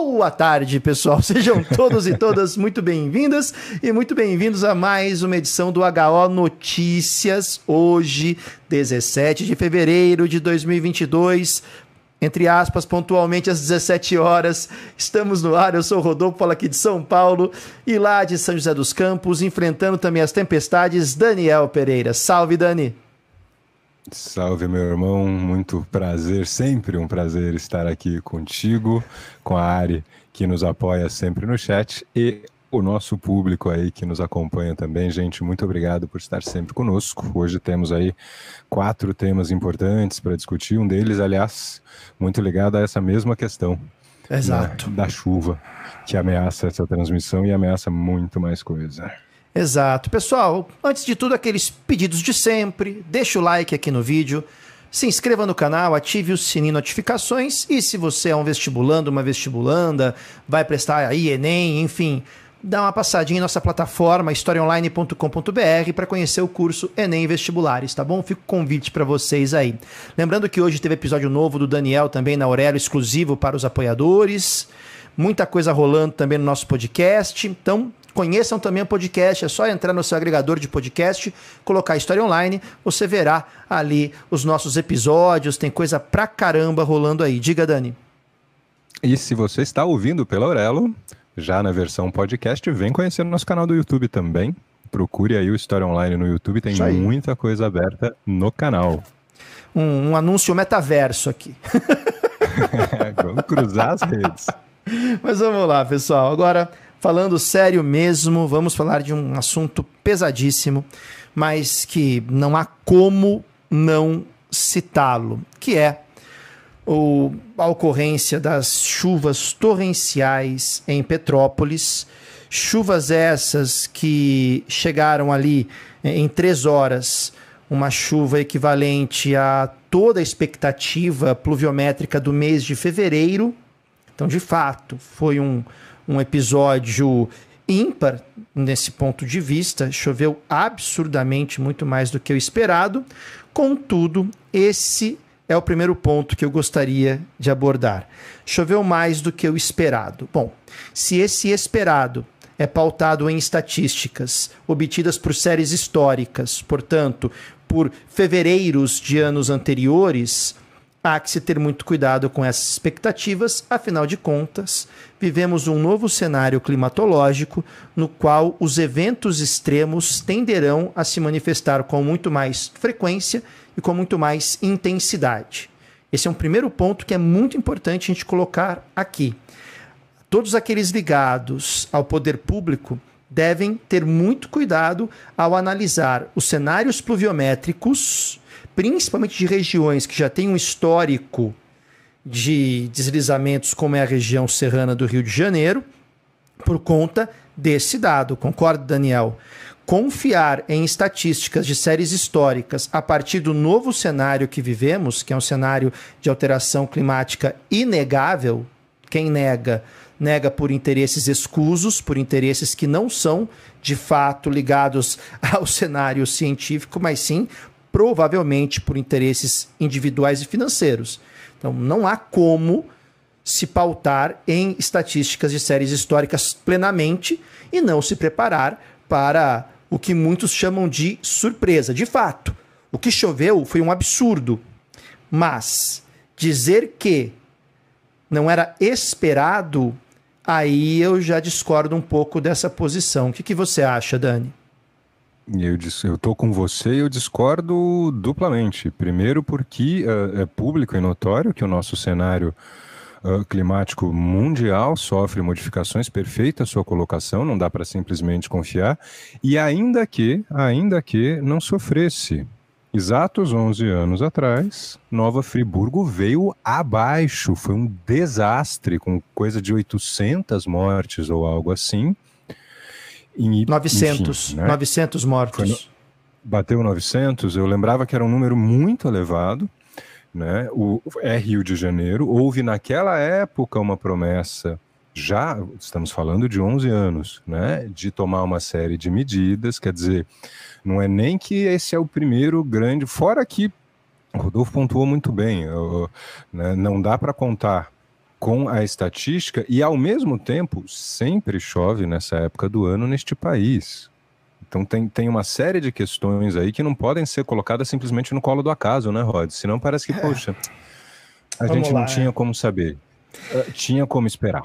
Boa tarde, pessoal. Sejam todos e todas muito bem-vindas e muito bem-vindos a mais uma edição do HO Notícias. Hoje, 17 de fevereiro de 2022, entre aspas, pontualmente às 17 horas. Estamos no ar. Eu sou o Rodolfo, falo aqui de São Paulo e lá de São José dos Campos, enfrentando também as tempestades, Daniel Pereira. Salve, Dani. Salve, meu irmão. Muito prazer, sempre um prazer estar aqui contigo, com a Ari, que nos apoia sempre no chat, e o nosso público aí que nos acompanha também. Gente, muito obrigado por estar sempre conosco. Hoje temos aí quatro temas importantes para discutir. Um deles, aliás, muito ligado a essa mesma questão. Né, Exato. Né, da chuva, que ameaça essa transmissão e ameaça muito mais coisa. Exato. Pessoal, antes de tudo, aqueles pedidos de sempre. Deixa o like aqui no vídeo. Se inscreva no canal, ative o sininho de notificações. E se você é um vestibulando, uma vestibulanda, vai prestar aí Enem, enfim, dá uma passadinha em nossa plataforma historiaonline.com.br para conhecer o curso Enem Vestibulares, tá bom? Fico convite para vocês aí. Lembrando que hoje teve episódio novo do Daniel também na Aurélio, exclusivo para os apoiadores. Muita coisa rolando também no nosso podcast. Então, Conheçam também o podcast, é só entrar no seu agregador de podcast, colocar História Online, você verá ali os nossos episódios, tem coisa pra caramba rolando aí. Diga, Dani. E se você está ouvindo pela Aurelo, já na versão podcast, vem conhecer o nosso canal do YouTube também. Procure aí o História Online no YouTube, tem muita coisa aberta no canal. Um, um anúncio metaverso aqui. vamos cruzar as redes. Mas vamos lá, pessoal. Agora, Falando sério mesmo, vamos falar de um assunto pesadíssimo, mas que não há como não citá-lo, que é o, a ocorrência das chuvas torrenciais em Petrópolis. Chuvas essas que chegaram ali eh, em três horas, uma chuva equivalente a toda a expectativa pluviométrica do mês de fevereiro. Então, de fato, foi um, um episódio ímpar nesse ponto de vista. Choveu absurdamente muito mais do que o esperado. Contudo, esse é o primeiro ponto que eu gostaria de abordar. Choveu mais do que o esperado. Bom, se esse esperado é pautado em estatísticas obtidas por séries históricas, portanto, por fevereiros de anos anteriores, há que se ter muito cuidado com essas expectativas, afinal de contas, vivemos um novo cenário climatológico no qual os eventos extremos tenderão a se manifestar com muito mais frequência e com muito mais intensidade. Esse é um primeiro ponto que é muito importante a gente colocar aqui. Todos aqueles ligados ao poder público devem ter muito cuidado ao analisar os cenários pluviométricos principalmente de regiões que já têm um histórico de deslizamentos, como é a região serrana do Rio de Janeiro, por conta desse dado. Concorda, Daniel? Confiar em estatísticas de séries históricas a partir do novo cenário que vivemos, que é um cenário de alteração climática inegável, quem nega, nega por interesses escusos, por interesses que não são de fato ligados ao cenário científico, mas sim provavelmente por interesses individuais e financeiros. Então, não há como se pautar em estatísticas de séries históricas plenamente e não se preparar para o que muitos chamam de surpresa. De fato, o que choveu foi um absurdo, mas dizer que não era esperado, aí eu já discordo um pouco dessa posição. O que, que você acha, Dani? Eu, eu tô com você e eu discordo duplamente. Primeiro, porque uh, é público e notório que o nosso cenário uh, climático mundial sofre modificações, perfeita sua colocação, não dá para simplesmente confiar. E ainda que, ainda que não sofresse, exatos 11 anos atrás, Nova Friburgo veio abaixo, foi um desastre, com coisa de 800 mortes ou algo assim. Em, 900, enfim, né? 900 mortos. No, bateu 900, eu lembrava que era um número muito elevado, né? O, é Rio de Janeiro, houve naquela época uma promessa, já estamos falando de 11 anos, né? De tomar uma série de medidas, quer dizer, não é nem que esse é o primeiro grande, fora que o Rodolfo pontuou muito bem, eu, né? não dá para contar com a estatística e, ao mesmo tempo, sempre chove nessa época do ano neste país. Então tem, tem uma série de questões aí que não podem ser colocadas simplesmente no colo do acaso, né, Rod? Senão parece que, é. poxa, a Vamos gente lá, não tinha é. como saber. Uh, tinha como esperar.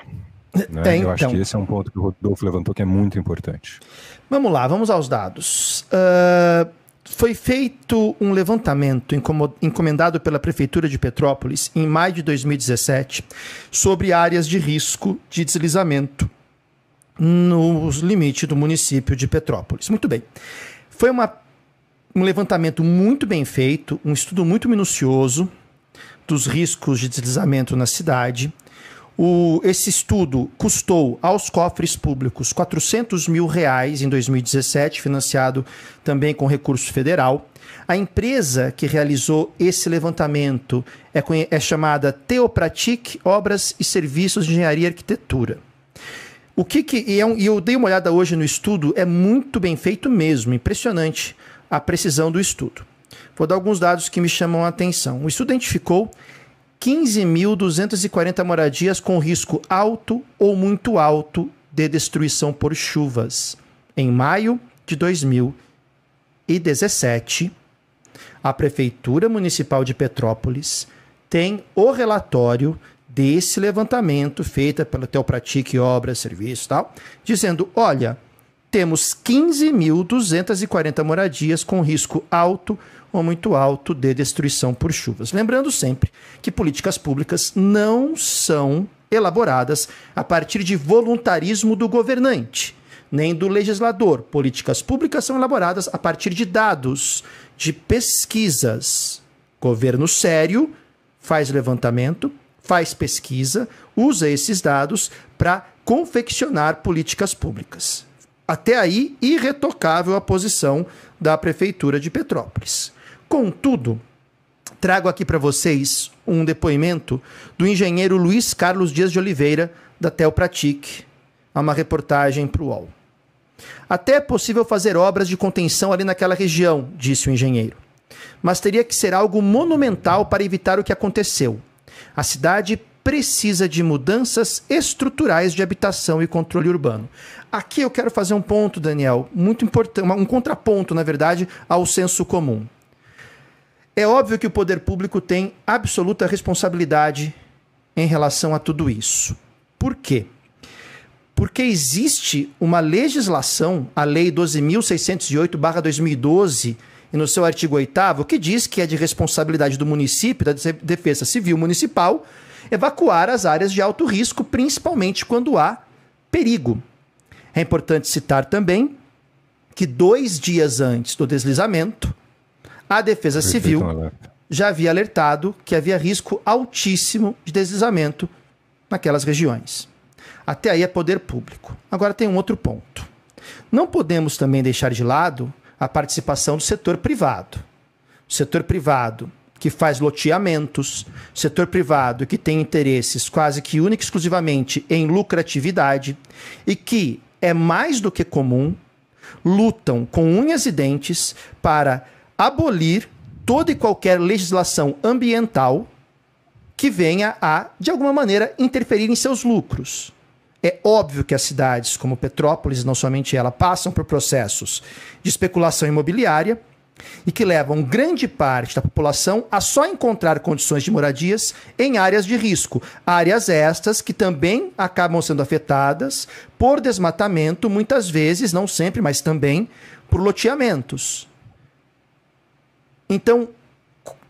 Né? Então. Eu acho que esse é um ponto que o Rodolfo levantou que é muito importante. Vamos lá, vamos aos dados. Uh, foi feito um levantamento encomendado pela Prefeitura de Petrópolis em maio de 2017 sobre áreas de risco de deslizamento nos limites do município de Petrópolis. Muito bem. Foi uma, um levantamento muito bem feito, um estudo muito minucioso dos riscos de deslizamento na cidade. O, esse estudo custou aos cofres públicos 400 mil reais em 2017, financiado também com recurso federal. A empresa que realizou esse levantamento é, é chamada Teopratic Obras e Serviços de Engenharia e Arquitetura. O que, que e, é um, e eu dei uma olhada hoje no estudo, é muito bem feito mesmo, impressionante a precisão do estudo. Vou dar alguns dados que me chamam a atenção. O estudo identificou 15.240 moradias com risco alto ou muito alto de destruição por chuvas. Em maio de 2017, a Prefeitura Municipal de Petrópolis tem o relatório desse levantamento feito pela Teopratique Obras, Serviços e tal, dizendo: olha, temos 15.240 moradias com risco alto ou muito alto de destruição por chuvas. Lembrando sempre que políticas públicas não são elaboradas a partir de voluntarismo do governante, nem do legislador. Políticas públicas são elaboradas a partir de dados, de pesquisas. Governo sério faz levantamento, faz pesquisa, usa esses dados para confeccionar políticas públicas. Até aí, irretocável a posição da Prefeitura de Petrópolis. Contudo, trago aqui para vocês um depoimento do engenheiro Luiz Carlos Dias de Oliveira, da Telpratic, a uma reportagem para o UOL. Até é possível fazer obras de contenção ali naquela região, disse o engenheiro. Mas teria que ser algo monumental para evitar o que aconteceu. A cidade precisa de mudanças estruturais de habitação e controle urbano. Aqui eu quero fazer um ponto, Daniel, muito importante, um contraponto, na verdade, ao senso comum. É óbvio que o poder público tem absoluta responsabilidade em relação a tudo isso. Por quê? Porque existe uma legislação, a Lei 12.608-2012, e no seu artigo 8, que diz que é de responsabilidade do município, da Defesa Civil Municipal, evacuar as áreas de alto risco, principalmente quando há perigo. É importante citar também que dois dias antes do deslizamento, a Defesa Civil já havia alertado que havia risco altíssimo de deslizamento naquelas regiões. Até aí é poder público. Agora tem um outro ponto. Não podemos também deixar de lado a participação do setor privado. O setor privado que faz loteamentos, setor privado que tem interesses quase que única e exclusivamente em lucratividade e que é mais do que comum, lutam com unhas e dentes para abolir toda e qualquer legislação ambiental que venha a, de alguma maneira, interferir em seus lucros. É óbvio que as cidades como Petrópolis, não somente ela, passam por processos de especulação imobiliária e que levam grande parte da população a só encontrar condições de moradias em áreas de risco. Áreas estas que também acabam sendo afetadas por desmatamento, muitas vezes, não sempre, mas também por loteamentos. Então,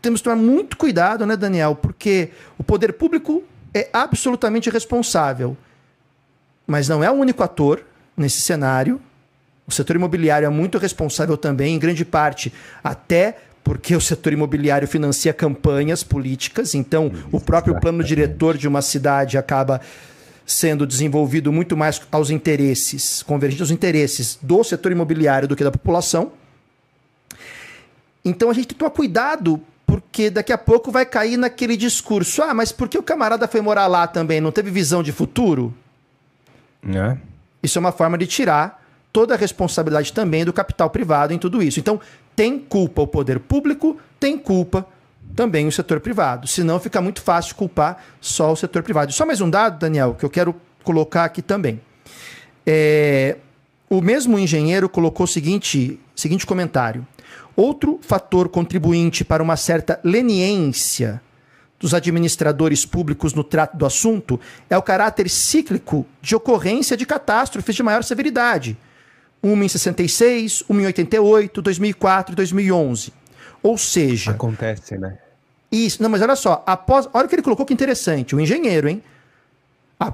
temos que tomar muito cuidado, né, Daniel? Porque o poder público é absolutamente responsável, mas não é o único ator nesse cenário. O setor imobiliário é muito responsável também, em grande parte, até porque o setor imobiliário financia campanhas políticas, então o próprio plano diretor de uma cidade acaba sendo desenvolvido muito mais aos interesses, convergente aos interesses do setor imobiliário do que da população. Então a gente tem que tomar cuidado, porque daqui a pouco vai cair naquele discurso: ah, mas por que o camarada foi morar lá também? Não teve visão de futuro? É. Isso é uma forma de tirar toda a responsabilidade também do capital privado em tudo isso. Então, tem culpa o poder público, tem culpa também o setor privado. Senão fica muito fácil culpar só o setor privado. Só mais um dado, Daniel, que eu quero colocar aqui também. É, o mesmo engenheiro colocou o seguinte, seguinte comentário. Outro fator contribuinte para uma certa leniência dos administradores públicos no trato do assunto é o caráter cíclico de ocorrência de catástrofes de maior severidade. Uma em 66, uma em 88, 2004 e 2011. Ou seja. Acontece, né? Isso. Não, mas olha só. Após, olha o que ele colocou que interessante. O engenheiro, hein?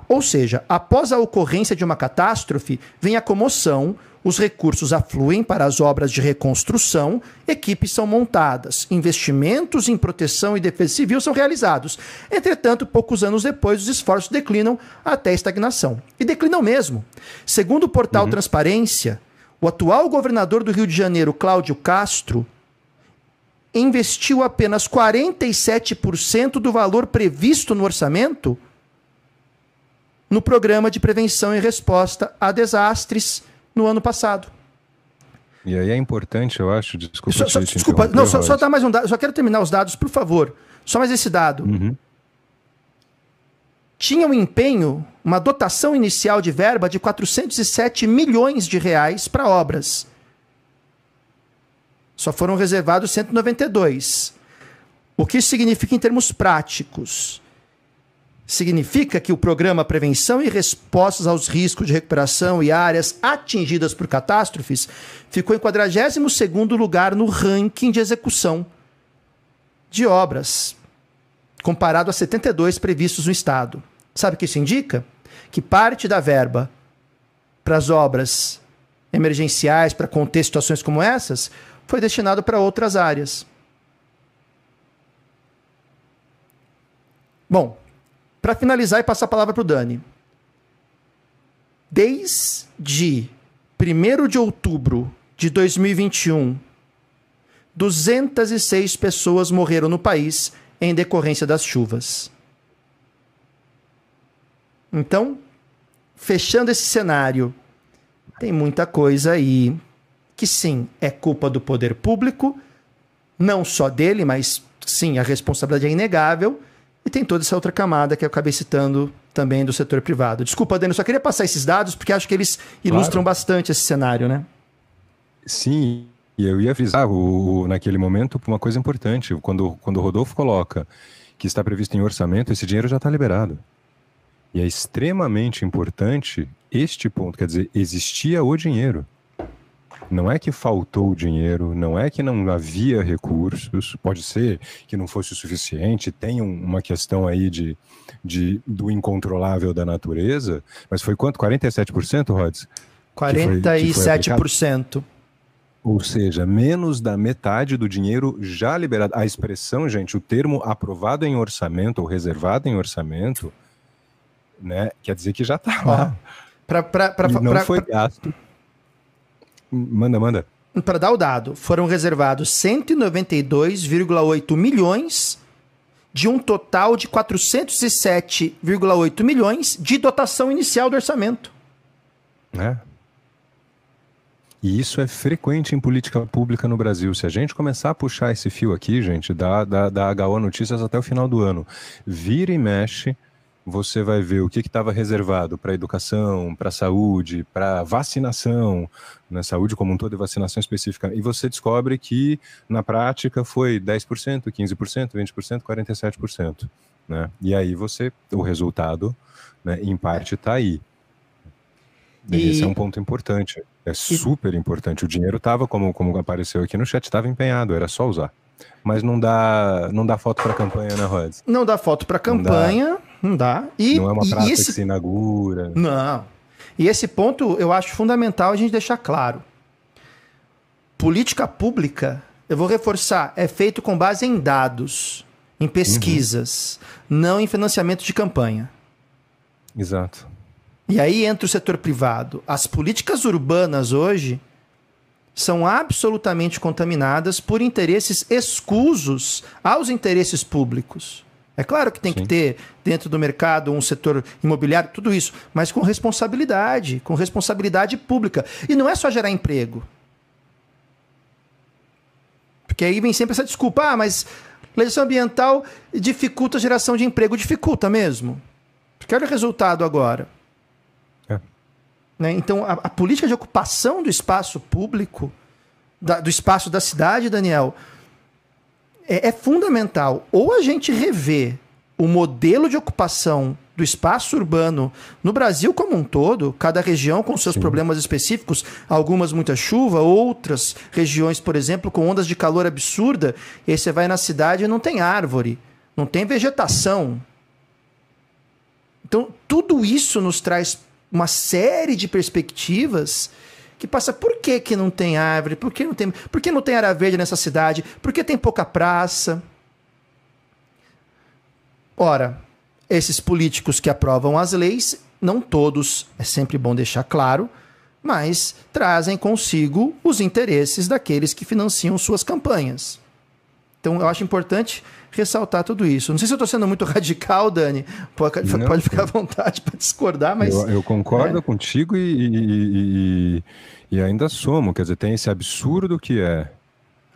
ou seja, após a ocorrência de uma catástrofe, vem a comoção, os recursos afluem para as obras de reconstrução, equipes são montadas, investimentos em proteção e defesa civil são realizados. Entretanto, poucos anos depois, os esforços declinam até a estagnação. E declinam mesmo. Segundo o portal uhum. Transparência, o atual governador do Rio de Janeiro, Cláudio Castro, investiu apenas 47% do valor previsto no orçamento no programa de prevenção e resposta a desastres no ano passado. E aí é importante, eu acho, desculpa. Só, só, desculpa, não, só, só dar mais um dado, só quero terminar os dados, por favor. Só mais esse dado. Uhum. Tinha um empenho, uma dotação inicial de verba de 407 milhões de reais para obras. Só foram reservados 192. O que isso significa em termos práticos? Significa que o programa Prevenção e Respostas aos Riscos de Recuperação e Áreas Atingidas por Catástrofes ficou em 42º lugar no ranking de execução de obras, comparado a 72 previstos no Estado. Sabe o que isso indica? Que parte da verba para as obras emergenciais, para conter situações como essas, foi destinado para outras áreas. Bom, para finalizar e passar a palavra para o Dani. Desde 1 de outubro de 2021, 206 pessoas morreram no país em decorrência das chuvas. Então, fechando esse cenário, tem muita coisa aí que sim, é culpa do poder público, não só dele, mas sim, a responsabilidade é inegável. E tem toda essa outra camada que eu acabei citando também do setor privado. Desculpa, Dani, só queria passar esses dados porque acho que eles ilustram claro. bastante esse cenário, né? Sim, e eu ia avisar o, naquele momento uma coisa importante. Quando, quando o Rodolfo coloca que está previsto em orçamento, esse dinheiro já está liberado. E é extremamente importante este ponto, quer dizer, existia o dinheiro. Não é que faltou dinheiro, não é que não havia recursos, pode ser que não fosse o suficiente, tem uma questão aí de, de, do incontrolável da natureza, mas foi quanto? 47%, Rods? 47%. Ou seja, menos da metade do dinheiro já liberado. A expressão, gente, o termo aprovado em orçamento ou reservado em orçamento, né, quer dizer que já está lá. Pra, pra, pra, não foi gasto Manda, manda. Para dar o dado, foram reservados 192,8 milhões de um total de 407,8 milhões de dotação inicial do orçamento. É. E isso é frequente em política pública no Brasil. Se a gente começar a puxar esse fio aqui, gente, da, da, da HO Notícias até o final do ano, vira e mexe, você vai ver o que estava reservado para educação, para saúde, para vacinação, né, saúde como um todo e vacinação específica, e você descobre que na prática foi 10%, 15%, 20%, 47%. Né? E aí você, o resultado, né, em parte, está aí. E... Esse é um ponto importante, é super importante. O dinheiro estava, como, como apareceu aqui no chat, estava empenhado, era só usar. Mas não dá, não dá foto para campanha, né, Rods? Não dá foto para campanha, não dá. E, não é uma praça esse... que se inaugura. Não. E esse ponto eu acho fundamental a gente deixar claro. Política pública, eu vou reforçar, é feito com base em dados, em pesquisas, uhum. não em financiamento de campanha. Exato. E aí entra o setor privado. As políticas urbanas hoje são absolutamente contaminadas por interesses escusos aos interesses públicos. É claro que tem Sim. que ter dentro do mercado um setor imobiliário, tudo isso, mas com responsabilidade, com responsabilidade pública. E não é só gerar emprego. Porque aí vem sempre essa desculpa, ah, mas Legislação ambiental dificulta a geração de emprego, dificulta mesmo. Porque olha o resultado agora. É. Né? Então, a, a, política de ocupação do espaço público, da, do espaço da cidade, Daniel, é, é fundamental. Ou a gente revê o modelo de ocupação do espaço urbano no Brasil como um todo, cada região com seus Sim. problemas específicos, algumas muita chuva, outras regiões, por exemplo, com ondas de calor absurda, e aí você vai na cidade e não tem árvore, não tem vegetação. Então, tudo isso nos traz uma série de perspectivas que passa por que, que não tem árvore, por que não tem, por que não tem área verde nessa cidade, por que tem pouca praça. Ora, esses políticos que aprovam as leis, não todos, é sempre bom deixar claro, mas trazem consigo os interesses daqueles que financiam suas campanhas. Então eu acho importante ressaltar tudo isso. Não sei se eu estou sendo muito radical, Dani. Pode, não, pode ficar à vontade para discordar, mas. Eu, eu concordo é. contigo e, e, e, ainda somo. Quer dizer, tem esse absurdo que é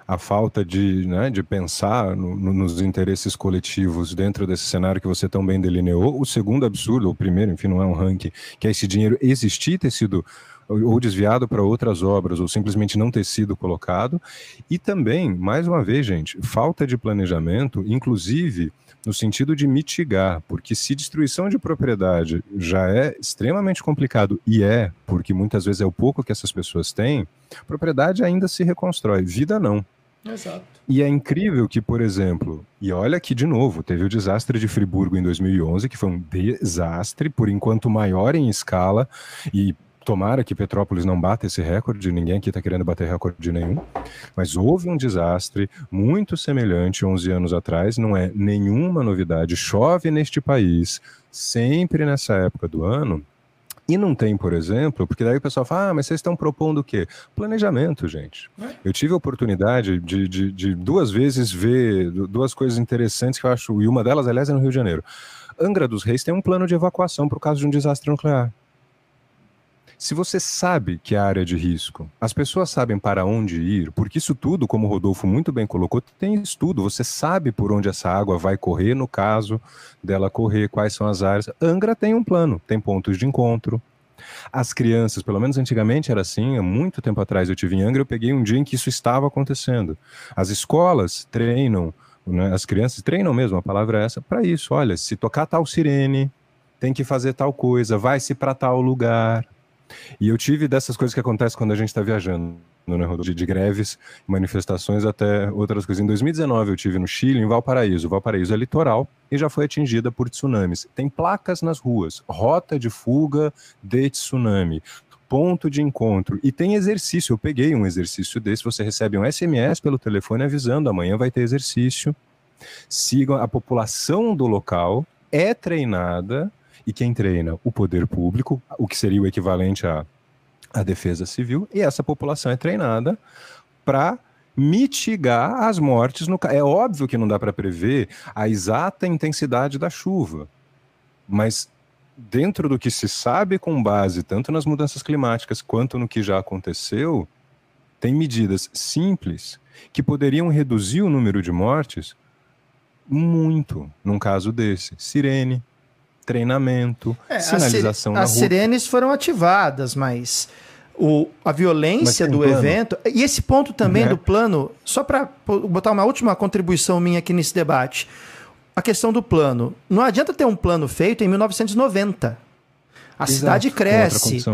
a falta de, né, de pensar no, no, nos interesses coletivos dentro desse cenário que você tão bem delineou. O segundo absurdo, o primeiro, enfim, não é um ranking, que é esse dinheiro existir, ter sido ou desviado para outras obras, ou simplesmente não ter sido colocado. E também, mais uma vez, gente, falta de planejamento, inclusive no sentido de mitigar, porque se destruição de propriedade já é extremamente complicado, e é, porque muitas vezes é o pouco que essas pessoas têm, propriedade ainda se reconstrói, vida não. Exato. E é incrível que, por exemplo, e olha aqui de novo, teve o desastre de Friburgo em 2011, que foi um desastre, por enquanto maior em escala, e tomara que Petrópolis não bata esse recorde, ninguém aqui está querendo bater recorde nenhum, mas houve um desastre muito semelhante 11 anos atrás, não é nenhuma novidade, chove neste país, sempre nessa época do ano, e não tem, por exemplo, porque daí o pessoal fala, ah, mas vocês estão propondo o quê? Planejamento, gente. É. Eu tive a oportunidade de, de, de, duas vezes ver duas coisas interessantes que eu acho, e uma delas, aliás, é no Rio de Janeiro. Angra dos Reis tem um plano de evacuação por causa de um desastre nuclear. Se você sabe que é área de risco, as pessoas sabem para onde ir, porque isso tudo, como o Rodolfo muito bem colocou, tem estudo. Você sabe por onde essa água vai correr, no caso dela correr, quais são as áreas. Angra tem um plano, tem pontos de encontro. As crianças, pelo menos antigamente era assim, há muito tempo atrás eu tive em Angra, eu peguei um dia em que isso estava acontecendo. As escolas treinam, né, as crianças treinam mesmo, a palavra é essa, para isso. Olha, se tocar tal sirene, tem que fazer tal coisa, vai-se para tal lugar. E eu tive dessas coisas que acontecem quando a gente está viajando, né, de, de greves, manifestações até outras coisas. Em 2019 eu tive no Chile, em Valparaíso. Valparaíso é litoral e já foi atingida por tsunamis. Tem placas nas ruas, rota de fuga de tsunami ponto de encontro. E tem exercício. Eu peguei um exercício desse. Você recebe um SMS pelo telefone avisando: amanhã vai ter exercício. Sigam a população do local, é treinada e quem treina? O poder público, o que seria o equivalente à, à defesa civil, e essa população é treinada para mitigar as mortes no É óbvio que não dá para prever a exata intensidade da chuva, mas dentro do que se sabe com base tanto nas mudanças climáticas quanto no que já aconteceu, tem medidas simples que poderiam reduzir o número de mortes muito num caso desse. Sirene, treinamento, é, sinalização as, as sirenes foram ativadas, mas o, a violência do evento. E esse ponto também uhum. do plano, só para botar uma última contribuição minha aqui nesse debate. A questão do plano. Não adianta ter um plano feito em 1990. A Exato, cidade cresce.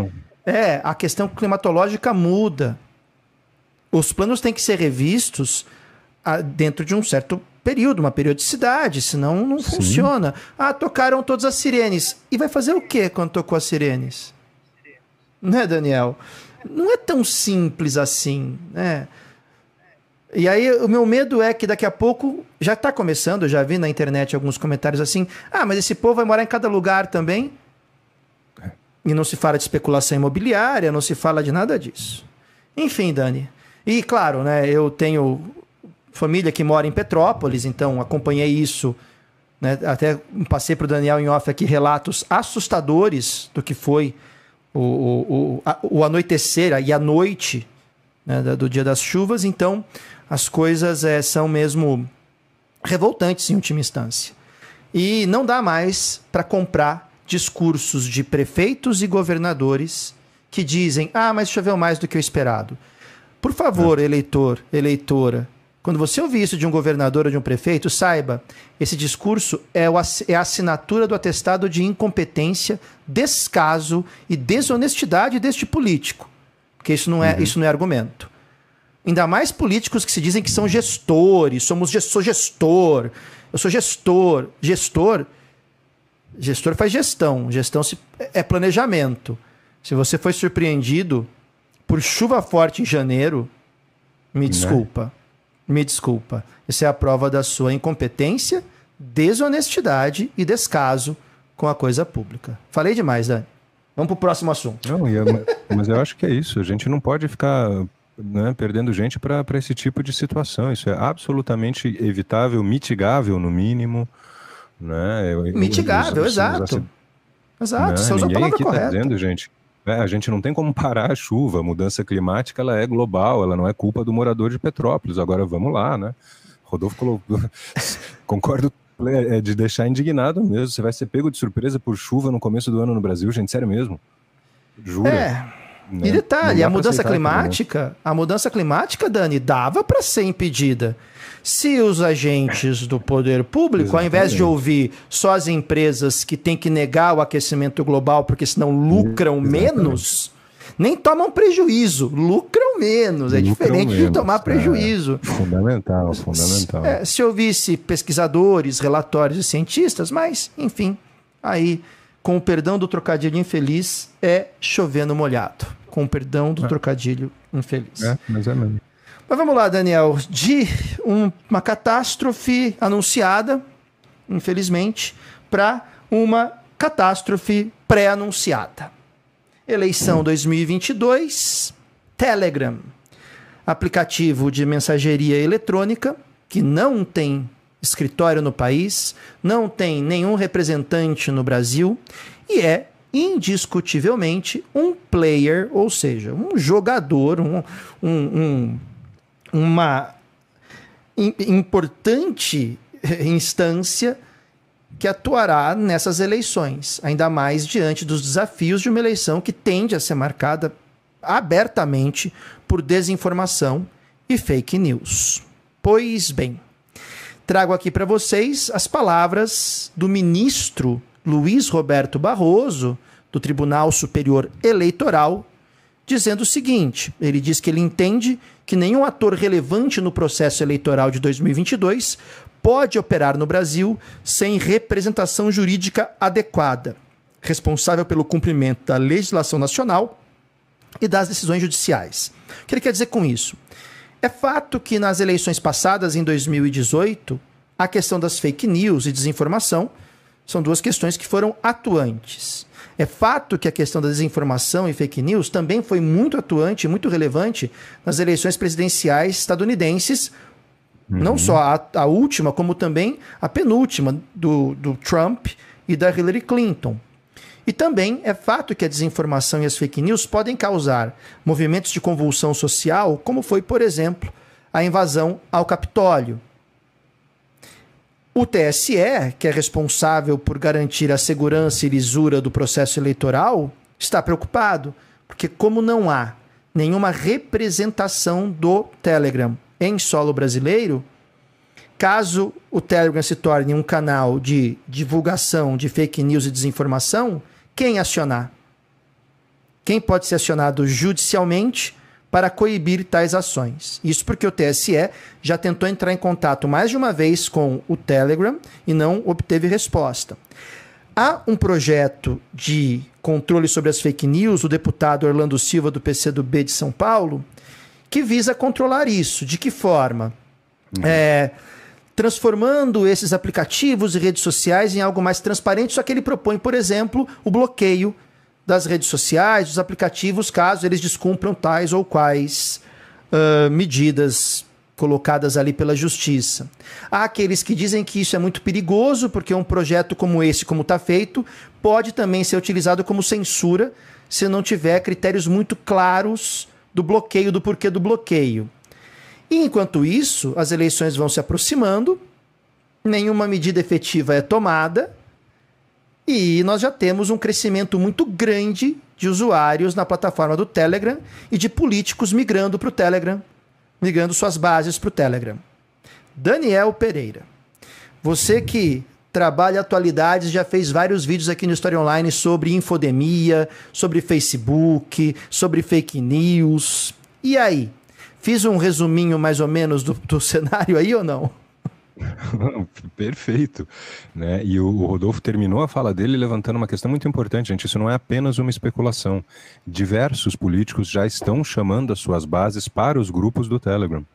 É, a questão climatológica muda. Os planos têm que ser revistos ah, dentro de um certo período, uma periodicidade, senão não Sim. funciona. Ah, tocaram todas as sirenes. E vai fazer o que quando tocou as sirenes? Né, Daniel? Não é tão simples assim, né? E aí o meu medo é que daqui a pouco já está começando, já vi na internet alguns comentários assim: "Ah, mas esse povo vai morar em cada lugar também?" É. E não se fala de especulação imobiliária, não se fala de nada disso. Enfim, Dani. E claro, né, eu tenho família que mora em Petrópolis, então acompanhei isso. Né? Até passei para o Daniel em off aqui relatos assustadores do que foi o, o, o, a, o anoitecer e a noite né, do dia das chuvas. Então, as coisas é, são mesmo revoltantes em última instância. E não dá mais para comprar discursos de prefeitos e governadores que dizem: ah, mas choveu mais do que o esperado. Por favor, é. eleitor, eleitora, quando você ouvir isso de um governador ou de um prefeito, saiba, esse discurso é, é a assinatura do atestado de incompetência, descaso e desonestidade deste político. Porque isso não é, uhum. isso não é argumento. Ainda mais políticos que se dizem que são gestores, somos sou gestor, eu sou gestor. Gestor, gestor faz gestão, gestão se, é planejamento. Se você foi surpreendido por chuva forte em janeiro, me né? desculpa. Me desculpa. Isso é a prova da sua incompetência, desonestidade e descaso com a coisa pública. Falei demais, Dani. Vamos para o próximo assunto. Não, mas eu acho que é isso. A gente não pode ficar né, perdendo gente para esse tipo de situação. Isso é absolutamente evitável, mitigável, no mínimo. Né? Mitigável, exato. Exato, né? você usou a palavra aqui correta. Tá dizendo, gente, é, a gente não tem como parar a chuva, a mudança climática ela é global, ela não é culpa do morador de Petrópolis. Agora vamos lá, né? Rodolfo colocou. Concordo é, de deixar indignado mesmo. Você vai ser pego de surpresa por chuva no começo do ano no Brasil, gente, sério mesmo. Jura? É. Né? E detalhe, a mudança climática, a mudança climática, Dani, dava para ser impedida. Se os agentes do poder público, Exatamente. ao invés de ouvir só as empresas que têm que negar o aquecimento global porque senão lucram Exatamente. menos, nem tomam prejuízo, lucram menos. É lucram diferente menos, de tomar prejuízo. É, fundamental, fundamental. É, se ouvisse pesquisadores, relatórios e cientistas, mas, enfim, aí, com o perdão do trocadilho infeliz, é chovendo molhado. Com o perdão do é. trocadilho infeliz. É, mas é mesmo. Mas vamos lá, Daniel. De um, uma catástrofe anunciada, infelizmente, para uma catástrofe pré-anunciada. Eleição 2022, Telegram, aplicativo de mensageria eletrônica que não tem escritório no país, não tem nenhum representante no Brasil e é indiscutivelmente um player, ou seja, um jogador, um, um, um uma importante instância que atuará nessas eleições, ainda mais diante dos desafios de uma eleição que tende a ser marcada abertamente por desinformação e fake news. Pois bem, trago aqui para vocês as palavras do ministro Luiz Roberto Barroso, do Tribunal Superior Eleitoral, dizendo o seguinte: ele diz que ele entende que nenhum ator relevante no processo eleitoral de 2022 pode operar no Brasil sem representação jurídica adequada, responsável pelo cumprimento da legislação nacional e das decisões judiciais. O que ele quer dizer com isso? É fato que nas eleições passadas, em 2018, a questão das fake news e desinformação são duas questões que foram atuantes. É fato que a questão da desinformação e fake news também foi muito atuante, muito relevante nas eleições presidenciais estadunidenses, uhum. não só a, a, última, como também a penúltima do, do Trump e da Hillary Clinton. E também é fato que a desinformação e as fake news podem causar movimentos de convulsão social, como foi, por exemplo, a invasão ao Capitólio, o TSE, que é responsável por garantir a segurança e lisura do processo eleitoral, está preocupado, porque como não há nenhuma representação do Telegram em solo brasileiro, caso o Telegram se torne um canal de divulgação de fake news e desinformação, quem acionar? Quem pode ser acionado judicialmente para coibir tais ações. Isso porque o TSE já tentou entrar em contato mais de uma vez com o Telegram e não obteve resposta. Há um projeto de controle sobre as fake news, o deputado Orlando Silva, do PCdoB de São Paulo, que visa controlar isso. De que forma? Uhum. É, transformando esses aplicativos e redes sociais em algo mais transparente, só que ele propõe, por exemplo, o bloqueio das redes sociais, dos aplicativos, caso eles descumpram tais ou quais uh, medidas colocadas ali pela justiça. Há aqueles que dizem que isso é muito perigoso, porque um projeto como esse, como está feito, pode também ser utilizado como censura se não tiver critérios muito claros do bloqueio, do porquê do bloqueio. E enquanto isso, as eleições vão se aproximando, nenhuma medida efetiva é tomada e nós já temos um crescimento muito grande de usuários na plataforma do Telegram e de políticos migrando para o Telegram, migrando suas bases para o Telegram. Daniel Pereira, você que trabalha atualidades, já fez vários vídeos aqui no História Online sobre infodemia, sobre Facebook, sobre fake news. E aí? Fiz um resuminho mais ou menos do, do cenário aí ou não? Perfeito. Né? E o, Rodolfo terminou a fala dele levantando uma questão muito importante, gente. Isso não é apenas uma especulação. Diversos políticos já estão chamando as suas bases para os grupos do Telegram,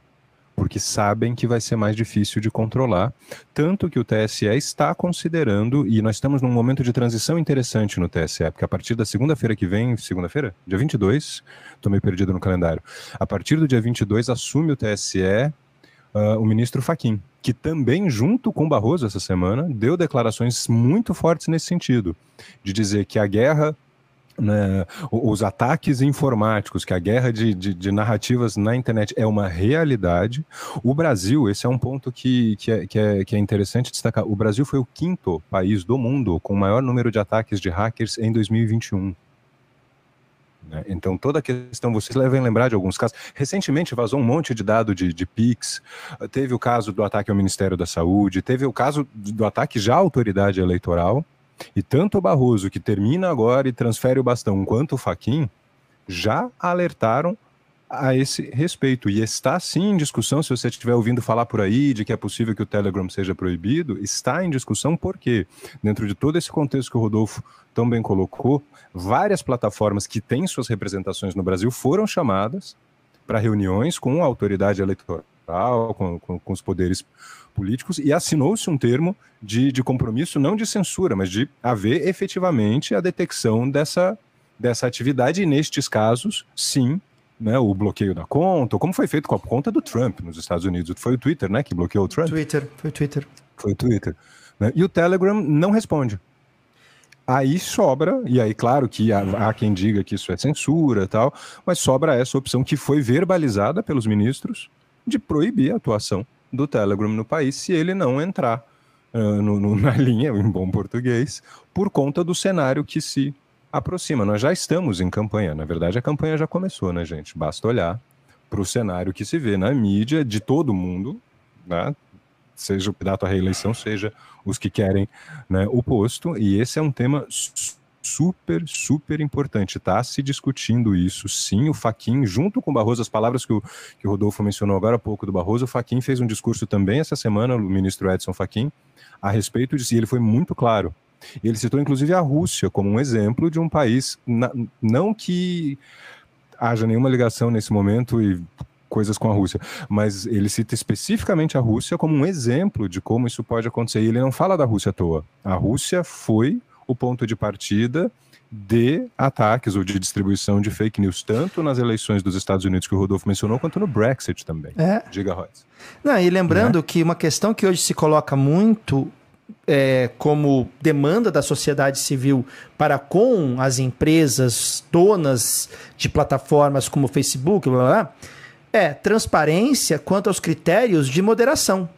porque sabem que vai ser mais difícil de controlar. Tanto que o TSE está considerando, e nós estamos num momento de transição interessante no TSE, porque a partir da segunda-feira que vem, segunda-feira? Dia 22, estou meio perdido no calendário. A partir do dia 22 assume o TSE uh, o ministro Faquim que também, junto com Barroso essa semana, deu declarações muito fortes nesse sentido, de dizer que a guerra né, os ataques informáticos, que a guerra de, de, de, narrativas na internet é uma realidade. O Brasil, esse é um ponto que, que, é, que, é, que é interessante destacar. O Brasil foi o quinto país do mundo com o maior número de ataques de hackers em 2021. Né? Então, toda a questão, vocês devem lembrar de alguns casos. Recentemente vazou um monte de dado de, de PIX, teve o caso do ataque ao Ministério da Saúde, teve o caso do ataque já à autoridade eleitoral, e tanto o Barroso, que termina agora e transfere o bastão, quanto o Faquin, já alertaram a esse respeito. E está sim em discussão, se você estiver ouvindo falar por aí de que é possível que o Telegram seja proibido, está em discussão porque, dentro de todo esse contexto que o Rodolfo tão bem colocou, várias plataformas que têm suas representações no Brasil foram chamadas para reuniões com a autoridade eleitoral, com, com, com os poderes políticos, e assinou-se um termo de, de compromisso, não de censura, mas de haver efetivamente a detecção dessa, dessa atividade, e nestes casos, sim, né, o bloqueio da conta, como foi feito com a conta do Trump nos Estados Unidos. Foi o Twitter, né, que bloqueou o Trump? Twitter, foi o Twitter. Foi o Twitter. Né? E o Telegram não responde. Aí sobra, e aí claro que há, há quem diga que isso é censura tal, mas sobra essa opção que foi verbalizada pelos ministros de proibir a atuação do Telegram no país se ele não entrar uh, no, no, na linha, em bom português, por conta do cenário que se aproxima. Nós já estamos em campanha. Na verdade, a campanha já começou, né, gente? Basta olhar para o cenário que se vê na mídia de todo mundo, né? seja o candidato à reeleição, seja os que querem né, o posto. E esse é um tema super, super importante. Está se discutindo isso, sim. O Faquin, junto com o Barroso, as palavras que o, que o Rodolfo mencionou agora há pouco do Barroso, o Faquin fez um discurso também essa semana, o ministro Edson Faquin, a respeito disso, e ele foi muito claro. Ele citou inclusive a Rússia como um exemplo de um país, na, não que haja nenhuma ligação nesse momento e coisas com a Rússia, mas ele cita especificamente a Rússia como um exemplo de como isso pode acontecer. E ele não fala da Rússia à toa. A Rússia foi o ponto de partida de ataques ou de distribuição de fake news, tanto nas eleições dos Estados Unidos que o Rodolfo mencionou, quanto no Brexit também. É. Diga, Royce. Não, e lembrando é. que uma questão que hoje se coloca muito é, como demanda da sociedade civil para com as empresas donas de plataformas como o Facebook, blá, blá, blá, é transparência quanto aos critérios de moderação.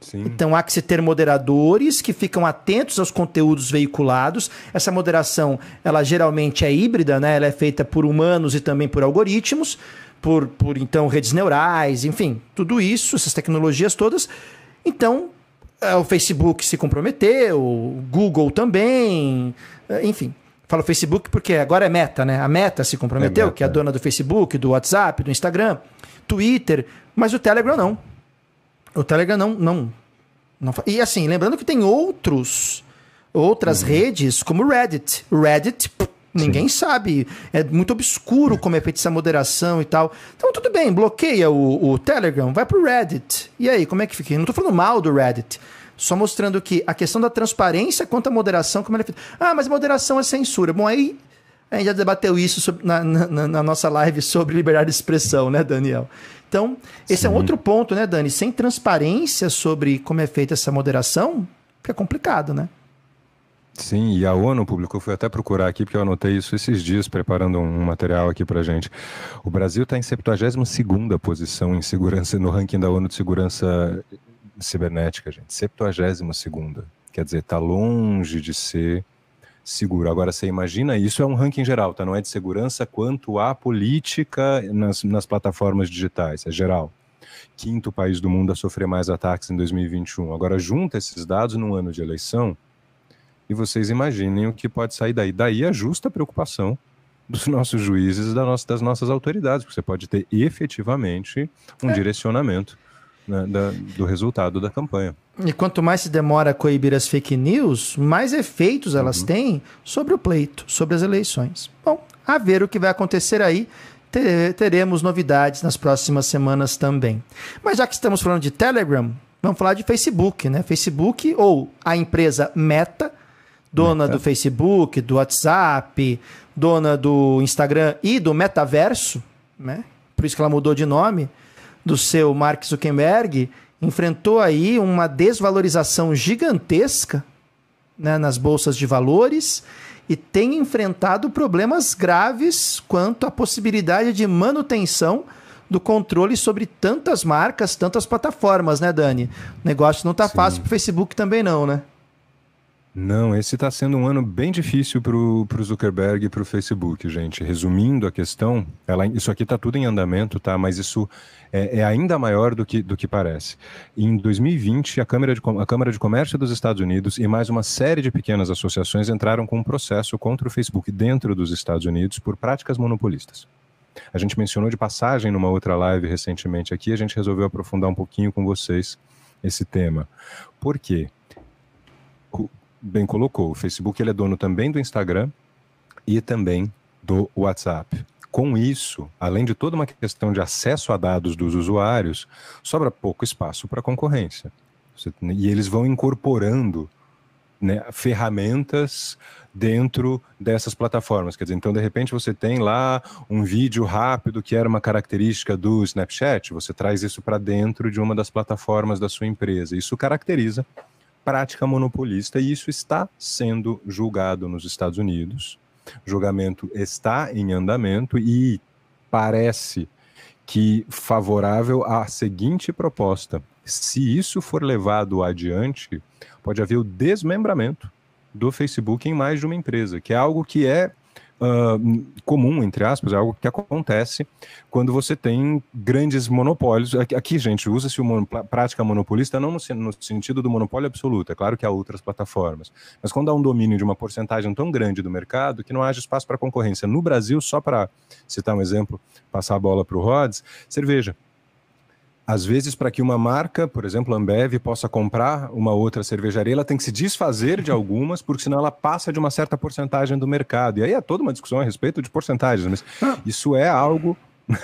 Sim. Então há que se ter moderadores que ficam atentos aos conteúdos veiculados. Essa moderação, ela geralmente é híbrida, né? Ela é feita por humanos e também por algoritmos, por, por então redes neurais, enfim, tudo isso, essas tecnologias todas. Então, o Facebook se comprometeu, o Google também, é, enfim. Falo Facebook porque agora é Meta, né? A Meta se comprometeu, é que é a dona do Facebook, do WhatsApp, do Instagram, Twitter, mas o Telegram não. O Telegram não, não, não. E assim, lembrando que tem outros outras uhum. redes como o Reddit. Reddit, ninguém Sim. sabe. É muito obscuro como é feita essa moderação e tal. Então tudo bem, bloqueia o, o Telegram, vai pro Reddit. E aí, como é que fica? Eu não tô falando mal do Reddit. Só mostrando que a questão da transparência quanto à moderação, como ela é feita. Ah, mas moderação é censura. Bom, aí a gente já debateu isso sobre, na, na, na, nossa live sobre liberdade de expressão, né, Daniel? Então, esse Sim. é um outro ponto, né, Dani? Sem transparência sobre como é feita essa moderação, fica complicado, né? Sim, e a ONU publicou, fui até procurar aqui, porque eu anotei isso esses dias, preparando um material aqui para gente. O Brasil está em 72 posição em segurança, no ranking da ONU de segurança cibernética, gente. 72 segunda. Quer dizer, está longe de ser seguro. Agora, você imagina, isso é um ranking geral, tá? Não é de segurança quanto à política nas, nas plataformas digitais, é geral. Quinto país do mundo a sofrer mais ataques em 2021. Agora, junta esses dados num ano de eleição e vocês imaginem o que pode sair daí. Daí a justa preocupação dos nossos juízes e das nossas autoridades, porque você pode ter efetivamente um é. direcionamento né, da, do resultado da campanha. E quanto mais se demora a coibir as fake news, mais efeitos elas uhum. têm sobre o pleito, sobre as eleições. Bom, a ver o que vai acontecer aí. Teremos novidades nas próximas semanas também. Mas já que estamos falando de Telegram, vamos falar de Facebook, né? Facebook ou a empresa Meta, dona Meta. do Facebook, do WhatsApp, dona do Instagram e do Metaverso, né? Por isso que ela mudou de nome do seu Mark Zuckerberg enfrentou aí uma desvalorização gigantesca né, nas bolsas de valores e tem enfrentado problemas graves quanto à possibilidade de manutenção do controle sobre tantas marcas, tantas plataformas, né, Dani? O negócio não está fácil para o Facebook também não, né? Não, esse está sendo um ano bem difícil para o Zuckerberg e para o Facebook, gente. Resumindo a questão, ela, isso aqui está tudo em andamento, tá? Mas isso é, é, ainda maior do que, do que parece. Em 2020, a Câmara, de, a Câmara de Comércio dos Estados Unidos e mais uma série de pequenas associações entraram com um processo contra o Facebook dentro dos Estados Unidos por práticas monopolistas. A gente mencionou de passagem numa outra live recentemente aqui, a gente resolveu aprofundar um pouquinho com vocês esse tema. Por quê? Bem colocou, o Facebook ele é dono também do Instagram e também do WhatsApp. Com isso, além de toda uma questão de acesso a dados dos usuários, sobra pouco espaço para concorrência. E eles vão incorporando né, ferramentas dentro dessas plataformas. Quer dizer, então de repente você tem lá um vídeo rápido que era uma característica do Snapchat, você traz isso para dentro de uma das plataformas da sua empresa. Isso caracteriza prática monopolista e isso está sendo julgado nos Estados Unidos. O julgamento está em andamento e parece que favorável à seguinte proposta: se isso for levado adiante, pode haver o desmembramento do Facebook em mais de uma empresa, que é algo que é uh, comum, entre aspas, é algo que acontece quando você tem grandes monopólios. Aqui, gente, usa-se a prática monopolista não no, no, sentido do monopólio absoluto, é claro que há outras plataformas, mas quando há um domínio de uma porcentagem tão grande do mercado que não haja espaço para concorrência. No Brasil, só para citar um exemplo, passar a bola para o Rods, cerveja às vezes, para que uma marca, por exemplo, a Ambev, possa comprar uma outra cervejaria, ela tem que se desfazer de algumas, porque senão ela passa de uma certa porcentagem do mercado. E aí é toda uma discussão a respeito de porcentagens, mas isso é algo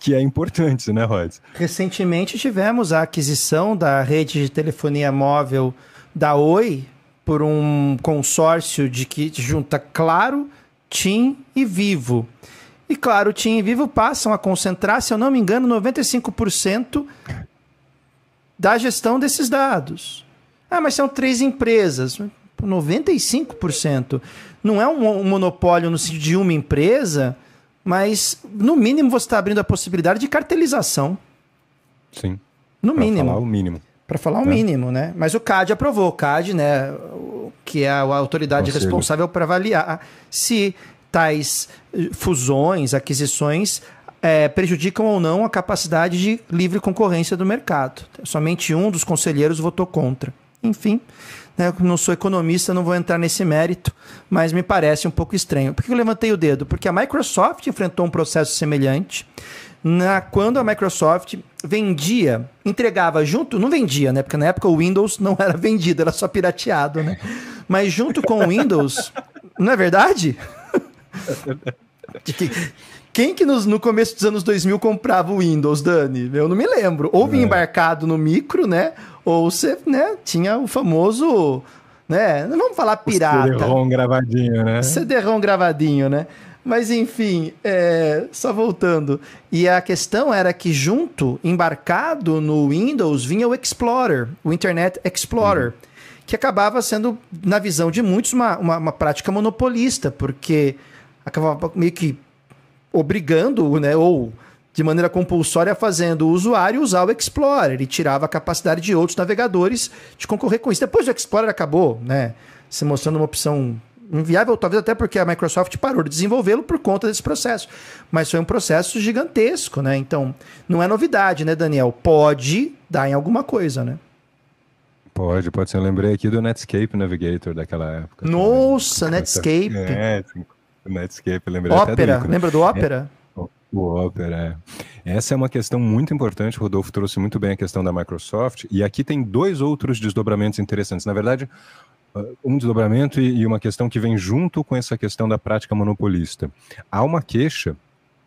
que é importante, né, Rod? Recentemente tivemos a aquisição da rede de telefonia móvel da Oi por um consórcio de que junta Claro, TIM e Vivo. E claro, o TIM e Vivo passam a concentrar, se eu não me engano, 95% da gestão desses dados. Ah, mas são três empresas. 95%. Não é um, monopólio no sentido de uma empresa, mas no mínimo você está abrindo a possibilidade de cartelização. Sim. No pra mínimo. Para falar o mínimo. Para falar o é. mínimo, né? Mas o CAD aprovou. O CAD, né, que é a autoridade Conselho. responsável para avaliar se tais eh, fusões, aquisições é, prejudicam ou não a capacidade de livre concorrência do mercado. Somente um dos conselheiros votou contra. Enfim, né, não sou economista, não vou entrar nesse mérito, mas me parece um pouco estranho. Por que eu levantei o dedo? Porque a Microsoft enfrentou um processo semelhante na, quando a Microsoft vendia, entregava junto, não vendia, né? Porque na época o Windows não era vendido, era só pirateado, né? Mas junto com o Windows, não é verdade? Quem que nos, no começo dos anos 2000 comprava o Windows, Dani? Eu não me lembro. Ou vinha é. embarcado no micro, né? Ou você né, tinha o famoso... Né? Não vamos falar pirata. CD-ROM gravadinho, né? CD-ROM gravadinho, né? Mas enfim, é, só voltando. E a questão era que junto, embarcado no Windows, vinha o Explorer, o Internet Explorer. Uhum. Que acabava sendo, na visão de muitos, uma, uma, uma prática monopolista, porque acabava meio que obrigando, né, ou de maneira compulsória fazendo o usuário usar o Explorer. Ele tirava a capacidade de outros navegadores de concorrer com isso. Depois o Explorer acabou, né? Se mostrando uma opção inviável, talvez até porque a Microsoft parou de desenvolvê-lo por conta desse processo. Mas foi um processo gigantesco, né? Então, não é novidade, né, Daniel? Pode dar em alguma coisa, né? Pode, pode ser. Eu lembrei aqui do Netscape Navigator daquela época. Nossa, também. Netscape. É, Netscape, lembrei Opera, até do lembra do Opera? É, o Opera, é. Essa é uma questão muito importante, o Rodolfo trouxe muito bem a questão da Microsoft, e aqui tem dois outros desdobramentos interessantes. Na verdade, um desdobramento e uma questão que vem junto com essa questão da prática monopolista. Há uma queixa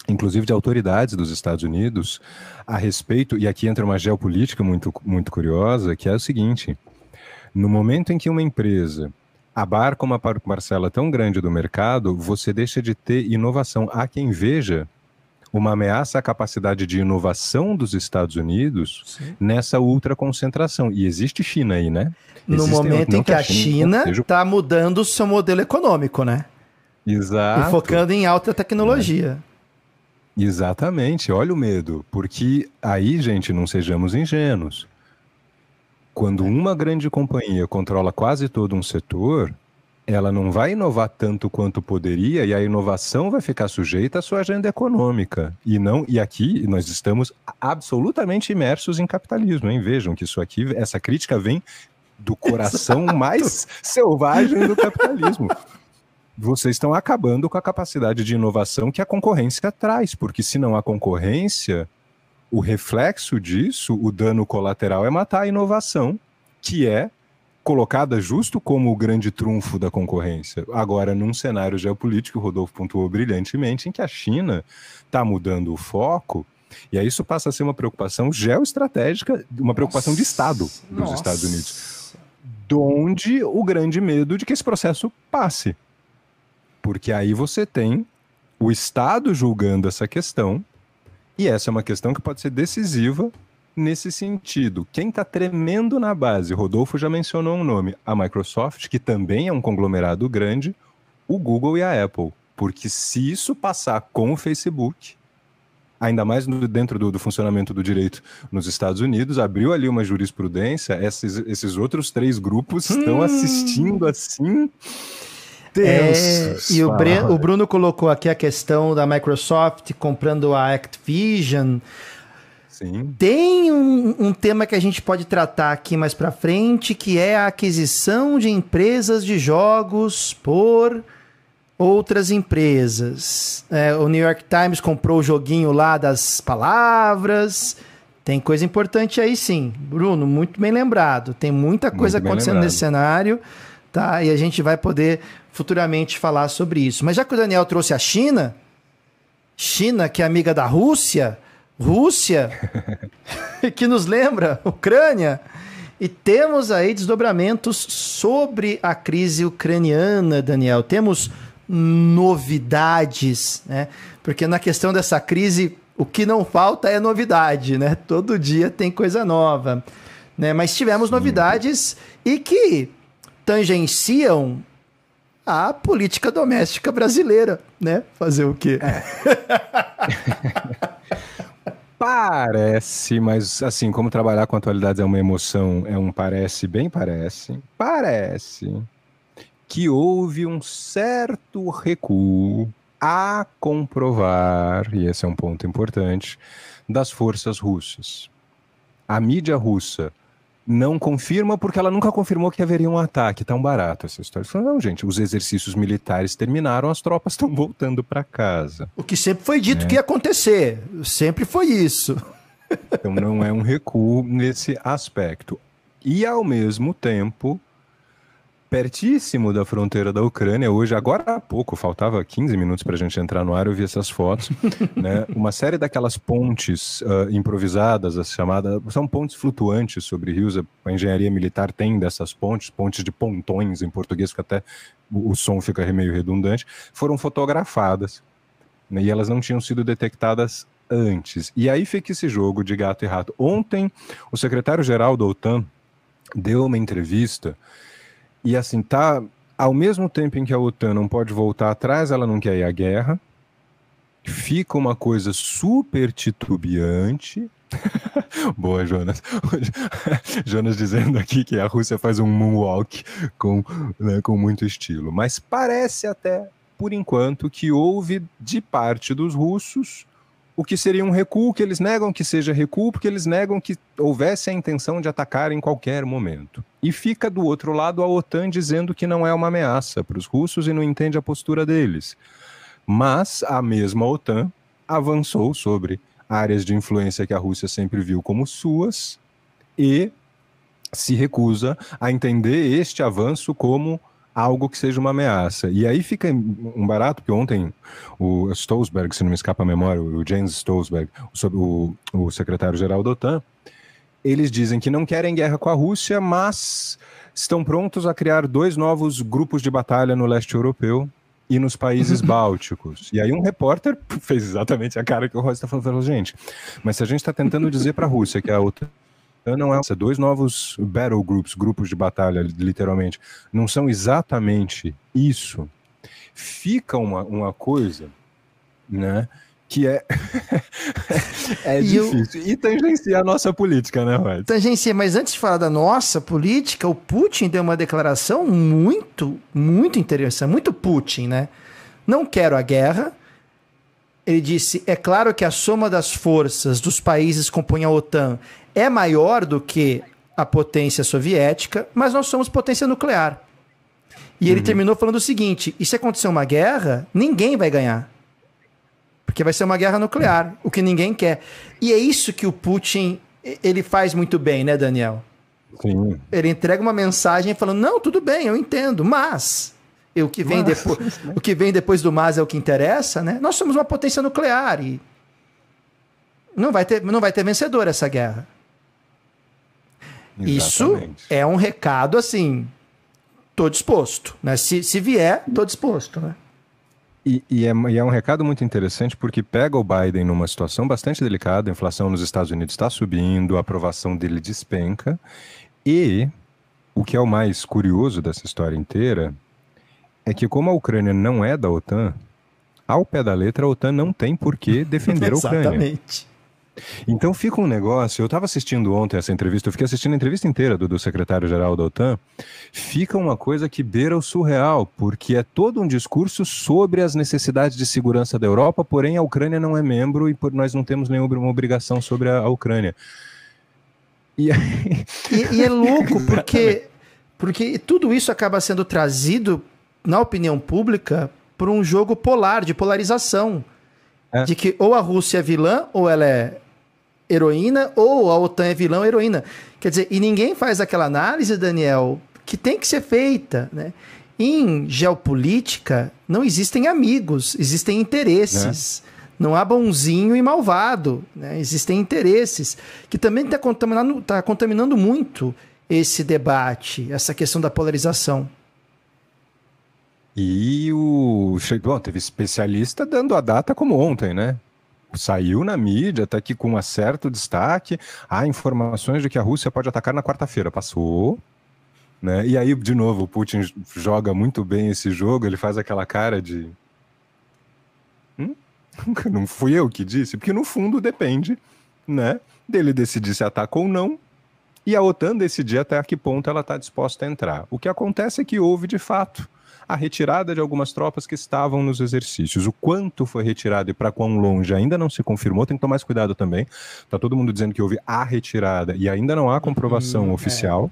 inclusive de autoridades dos Estados Unidos, a respeito, e aqui entra uma geopolítica muito, muito curiosa, que é o seguinte: no momento em que uma empresa abarca uma parcela tão grande do mercado, você deixa de ter inovação. Há quem veja uma ameaça à capacidade de inovação dos Estados Unidos Sim. nessa ultraconcentração. E existe China aí, né? No momento em que a China está mudando o seu modelo econômico, né? Exato. E focando em alta tecnologia. É. Exatamente, olha o medo, porque aí, gente, não sejamos ingênuos. Quando uma grande companhia controla quase todo um setor, ela não vai inovar tanto quanto poderia e a inovação vai ficar sujeita à sua agenda econômica. E não, e aqui nós estamos absolutamente imersos em capitalismo, hein? Vejam que isso aqui, essa crítica vem do coração Exato. mais selvagem do capitalismo vocês estão acabando com a capacidade de inovação que a concorrência traz, porque se não há concorrência, o reflexo disso, o dano colateral é matar a inovação, que é colocada justo como o grande trunfo da concorrência. Agora, num cenário geopolítico, o Rodolfo pontuou brilhantemente, em que a China está mudando o foco, e aí isso passa a ser uma preocupação geoestratégica, uma preocupação Nossa. de Estado dos Nossa. Estados Unidos. Donde o grande medo de que esse processo passe. Porque aí você tem o Estado julgando essa questão, e essa é uma questão que pode ser decisiva nesse sentido. Quem está tremendo na base, Rodolfo já mencionou um nome, a Microsoft, que também é um conglomerado grande, o Google e a Apple. Porque se isso passar com o Facebook, ainda mais no, dentro do, do, funcionamento do direito nos Estados Unidos, abriu ali uma jurisprudência, esses, esses outros três grupos estão hum. assistindo assim é, e o, Bre o Bruno colocou aqui a questão da Microsoft comprando a Activision. Sim. Tem um, um, tema que a gente pode tratar aqui mais para frente, que é a aquisição de empresas de jogos por outras empresas. É, o New York Times comprou o joguinho lá das palavras. Tem coisa importante aí sim. Bruno, muito bem lembrado. Tem muita coisa acontecendo nesse cenário tá? E a gente vai poder futuramente falar sobre isso. Mas já que o Daniel trouxe a China, China que é amiga da Rússia, Rússia que nos lembra Ucrânia, e temos aí desdobramentos sobre a crise ucraniana, Daniel. Temos novidades, né? Porque na questão dessa crise, o que não falta é novidade, né? Todo dia tem coisa nova, né? Mas tivemos novidades e que tangenciam a política doméstica brasileira, né? Fazer o quê? É. parece, mas assim, como trabalhar com atualidades é uma emoção, é um parece, bem parece, parece que houve um certo recuo a comprovar, e esse é um ponto importante, das forças russas. A mídia russa não confirma porque ela nunca confirmou que haveria um ataque tão barato essa história. Não, gente, os exercícios militares terminaram, as tropas estão voltando para casa. O que sempre foi dito é. que ia acontecer, sempre foi isso. Então não é um recuo nesse aspecto. E ao mesmo tempo, pertíssimo da fronteira da Ucrânia, hoje, agora há pouco, faltava 15 minutos para a gente entrar no ar, eu vi essas fotos, né? Uma série daquelas pontes uh, improvisadas, as chamadas, são pontes flutuantes sobre rios, a engenharia militar tem dessas pontes, pontes de pontões em português, que até o, som fica meio redundante, foram fotografadas, né? e elas não tinham sido detectadas antes. E aí fica esse jogo de gato e rato. Ontem, o secretário-geral da OTAN deu uma entrevista e assim, tá. Ao mesmo tempo em que a OTAN não pode voltar atrás, ela não quer ir à guerra. fica uma coisa super titubeante. Boa, Jonas. Jonas dizendo aqui que a Rússia faz um moonwalk com, né, com muito estilo. Mas parece até, por enquanto, que houve de parte dos russos o que seria um recuo, que eles negam que seja recuo, porque eles negam que houvesse a intenção de atacar em qualquer momento. E fica do outro lado a OTAN dizendo que não é uma ameaça para os russos e não entende a postura deles. Mas a mesma OTAN avançou sobre áreas de influência que a Rússia sempre viu como suas e se recusa a entender este avanço como algo que seja uma ameaça. E aí fica um barato, porque ontem o Stolzberg, se não me escapa a memória, o James Stolzberg, o, o secretário-geral da OTAN, eles dizem que não querem guerra com a Rússia, mas estão prontos a criar dois novos grupos de batalha no leste europeu e nos países bálticos. E aí um repórter fez exatamente a cara que o Roy está falando, gente, mas se a gente está tentando dizer para a Rússia que a OTAN não é dois novos battle groups, grupos de batalha, literalmente, não são exatamente isso. Fica uma, uma coisa, né, que é, é e difícil. Eu... E tangencia a nossa política, né, Roy? Tangencia, mas antes de falar da nossa política, o Putin deu uma declaração muito, muito interessante, muito Putin, né? Não quero a guerra. Ele disse: é claro que a soma das forças dos países que compõem a OTAN é maior do que a potência soviética, mas nós somos potência nuclear. E ele uhum. terminou falando o seguinte: e se acontecer uma guerra, ninguém vai ganhar. Porque vai ser uma guerra nuclear, o que ninguém quer. E é isso que o Putin ele faz muito bem, né, Daniel? Sim. Ele entrega uma mensagem falando: "Não, tudo bem, eu entendo, mas o que vem mas, depois, o que vem depois do mas é o que interessa, né? Nós somos uma potência nuclear e não vai ter, não vai ter vencedor essa guerra. Exatamente. Isso é um recado assim, tô disposto, né? Se, se vier, tô disposto, né? E, e, é, e, é, um recado muito interessante porque pega o Biden numa situação bastante delicada, a inflação nos Estados Unidos está subindo, a aprovação dele despenca, e o que é o mais curioso dessa história inteira é que como a Ucrânia não é da OTAN, ao pé da letra a OTAN não tem por que defender a Ucrânia. Exatamente. Então fica um negócio. Eu estava assistindo ontem essa entrevista, eu fiquei assistindo a entrevista inteira do, do secretário-geral da OTAN. Fica uma coisa que beira o surreal, porque é todo um discurso sobre as necessidades de segurança da Europa, porém a Ucrânia não é membro e por, nós não temos nenhuma obrigação sobre a, a Ucrânia. E, aí... e, e é louco, porque, porque tudo isso acaba sendo trazido, na opinião pública, por um jogo polar, de polarização. É. De que ou a Rússia é vilã, ou ela é heroína, ou a OTAN é vilã ou heroína. Quer dizer, e ninguém faz aquela análise, Daniel, que tem que ser feita, né? Em geopolítica, não existem amigos, existem interesses. É. Não há bonzinho e malvado, né? existem interesses, que também está contaminando, tá contaminando muito esse debate, essa questão da polarização. E o. Bom, teve especialista dando a data como ontem, né? Saiu na mídia, até que com um certo destaque. Há informações de que a Rússia pode atacar na quarta-feira. Passou. Né? E aí, de novo, o Putin joga muito bem esse jogo, ele faz aquela cara de. Hum? Não fui eu que disse, porque no fundo depende né, dele decidir se ataca ou não, e a OTAN decidir até que ponto ela está disposta a entrar. O que acontece é que houve, de fato, a retirada de algumas tropas que estavam nos exercícios. O quanto foi retirado e para quão longe ainda não se confirmou, tem que tomar mais cuidado também. Está todo mundo dizendo que houve a retirada e ainda não há comprovação hum, oficial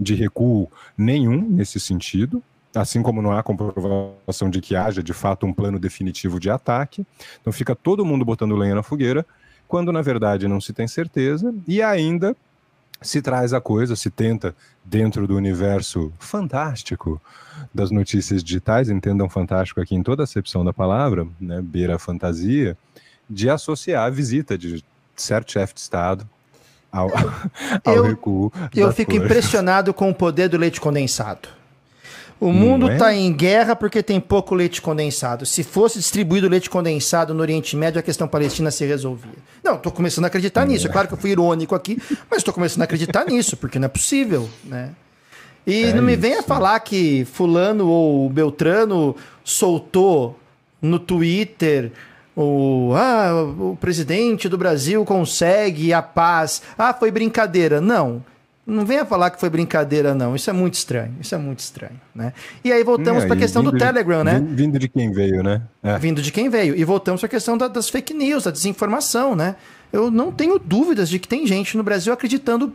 é. de recuo nenhum nesse sentido. Assim como não há comprovação de que haja de fato um plano definitivo de ataque. Então fica todo mundo botando lenha na fogueira, quando na verdade não se tem certeza, e ainda se traz a coisa, se tenta, dentro do universo fantástico das notícias digitais, entendam fantástico aqui em toda a acepção da palavra, né, beira a fantasia, de associar a visita de certo chefe de Estado ao, ao eu, recuo. Eu fico impressionado com o poder do leite condensado. O mundo está é? em guerra porque tem pouco leite condensado. Se fosse distribuído leite condensado no Oriente Médio, a questão palestina se resolvia. Não, estou começando a acreditar nisso. É claro que eu fui irônico aqui, mas estou começando a acreditar nisso, porque não é possível, né? E é não me isso. venha falar que fulano ou beltrano soltou no Twitter o, ah, o presidente do Brasil consegue a paz. Ah, foi brincadeira. Não. Não venha falar que foi brincadeira, não. Isso é muito estranho. Isso é muito estranho, né? E aí voltamos é, para a questão do Telegram, de, né? Vindo de quem veio, né? É. Vindo de quem veio. E voltamos para a questão da, das fake news, da desinformação, né? Eu não tenho dúvidas de que tem gente no Brasil acreditando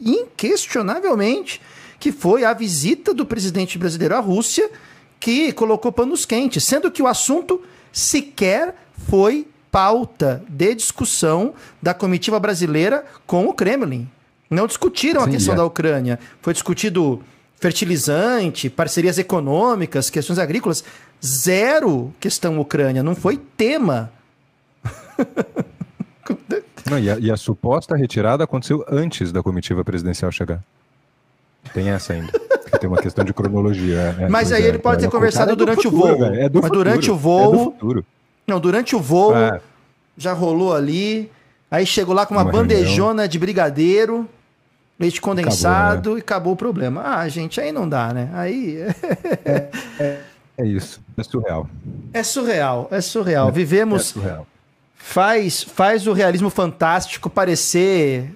inquestionavelmente que foi a visita do presidente brasileiro à Rússia que colocou panos quentes, sendo que o assunto sequer foi pauta de discussão da comitiva brasileira com o Kremlin. Não discutiram Sim, a questão é. da Ucrânia. Foi discutido fertilizante, parcerias econômicas, questões agrícolas. Zero questão Ucrânia. Não foi tema. Não, e, a, e, a, suposta retirada aconteceu antes da comitiva presidencial chegar. Tem essa ainda. tem uma questão de cronologia. É, Mas aí é, ele pode ter conversado é durante futuro, o voo. É Mas futuro, durante o voo. Não, durante o voo é. já rolou ali. Aí chegou lá com uma, uma bandejona reunião. de brigadeiro, leite condensado acabou, né? e acabou o problema. Ah, gente, aí não dá, né? Aí. é, é, é, isso. É surreal. É surreal, é surreal. Vivemos. É surreal. Faz, faz o realismo fantástico parecer.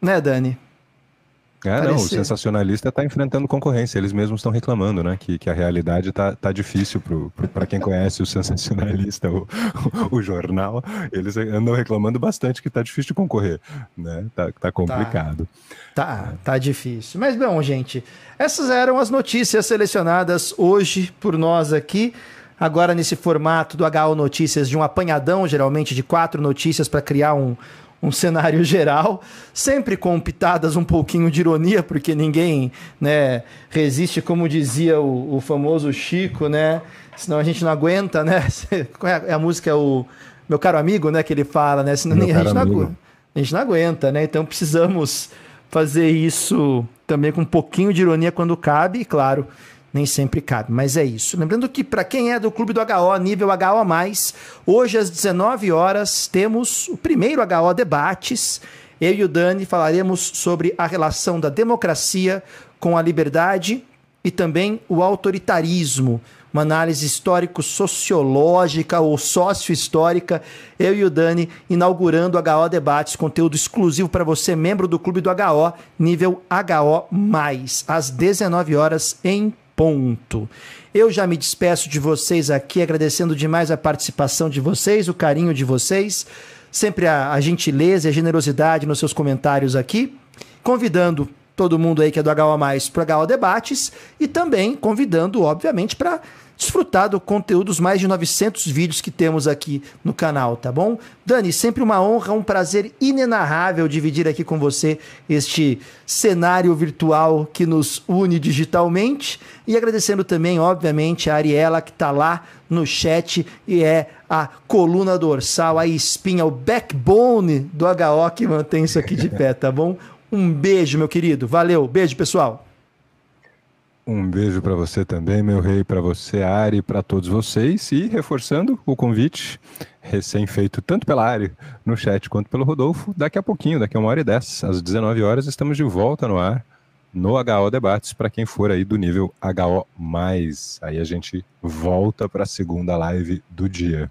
Né, Dani? É, não, o sensacionalista está enfrentando concorrência, eles mesmos estão reclamando, né, que, que a realidade está tá difícil para quem conhece o sensacionalista, o, o, o, jornal, eles andam reclamando bastante que está difícil de concorrer, né, tá, tá complicado. Tá, tá, tá difícil. Mas, bom, gente, essas eram as notícias selecionadas hoje por nós aqui, agora nesse formato do HO Notícias, de um apanhadão, geralmente de quatro notícias para criar um um cenário geral, sempre com pitadas um pouquinho de ironia, porque ninguém né, resiste, como dizia o, o famoso Chico, né? Senão a gente não aguenta, né? É, é a música, o meu caro amigo, né? Que ele fala, né? Senão a gente, não aguenta, a gente não aguenta, né? Então precisamos fazer isso também com um pouquinho de ironia quando cabe, e claro, nem sempre cabe, mas é isso. Lembrando que para quem é do Clube do HO, nível HO+, hoje às 19 horas temos o primeiro HO Debates. Eu e o Dani falaremos sobre a relação da democracia com a liberdade e também o autoritarismo. Uma análise histórico-sociológica ou sócio-histórica. Eu e o Dani inaugurando o HO Debates, conteúdo exclusivo para você, membro do Clube do HO, nível HO+, às 19 horas em ponto. Eu já me despeço de vocês aqui, agradecendo demais a participação de vocês, o carinho de vocês, sempre a, a gentileza e a generosidade nos seus comentários aqui, convidando todo mundo aí que é do HO para o HO Debates e também convidando, obviamente, para desfrutar do conteúdo dos mais de 900 vídeos que temos aqui no canal, tá bom? Dani, sempre uma honra, um prazer inenarrável dividir aqui com você este cenário virtual que nos une digitalmente e agradecendo também, obviamente, a Ariela que está lá no chat e é a coluna dorsal, a espinha, o backbone do HO que mantém isso aqui de pé, tá bom? Um beijo, meu querido. Valeu. Beijo, pessoal. Um beijo para você também, meu rei, para você, Ari, para todos vocês. E reforçando o convite, recém-feito tanto pela Ari no chat quanto pelo Rodolfo, daqui a pouquinho, daqui a uma hora e dez, às 19 horas, estamos de volta no ar no HO Debates para quem for aí do nível HO+. Aí a gente volta para a segunda live do dia.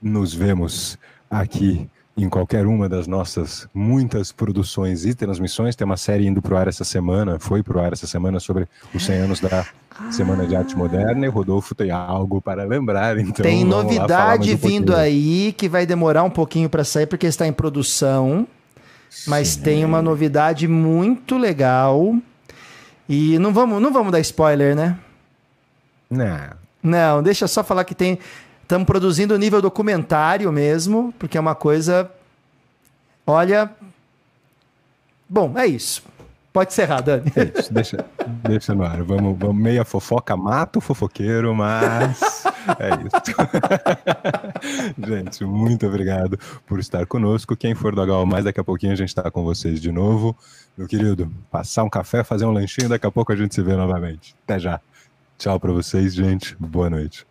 Nos vemos aqui em qualquer uma das nossas muitas produções e transmissões. Tem uma série indo para o ar essa semana, foi para o ar essa semana, sobre os 100 anos da ah. Semana de Arte Moderna. E Rodolfo tem algo para lembrar, então. Tem novidade um vindo aí que vai demorar um pouquinho para sair, porque está em produção. Mas Sim. tem uma novidade muito legal. E não vamos, não vamos dar spoiler, né? Não. Não, deixa só falar que tem Estamos produzindo nível documentário mesmo, porque é uma coisa. Olha. Bom, é isso. Pode encerrar, Dani. É isso, deixa, deixa no ar. Vamos, vamos meia fofoca, mata o fofoqueiro, mas é isso. gente, muito obrigado por estar conosco. Quem for do HO mais, daqui a pouquinho a gente está com vocês de novo. Meu querido, passar um café, fazer um lanchinho, daqui a pouco a gente se vê novamente. Até já. Tchau para vocês, gente. Boa noite.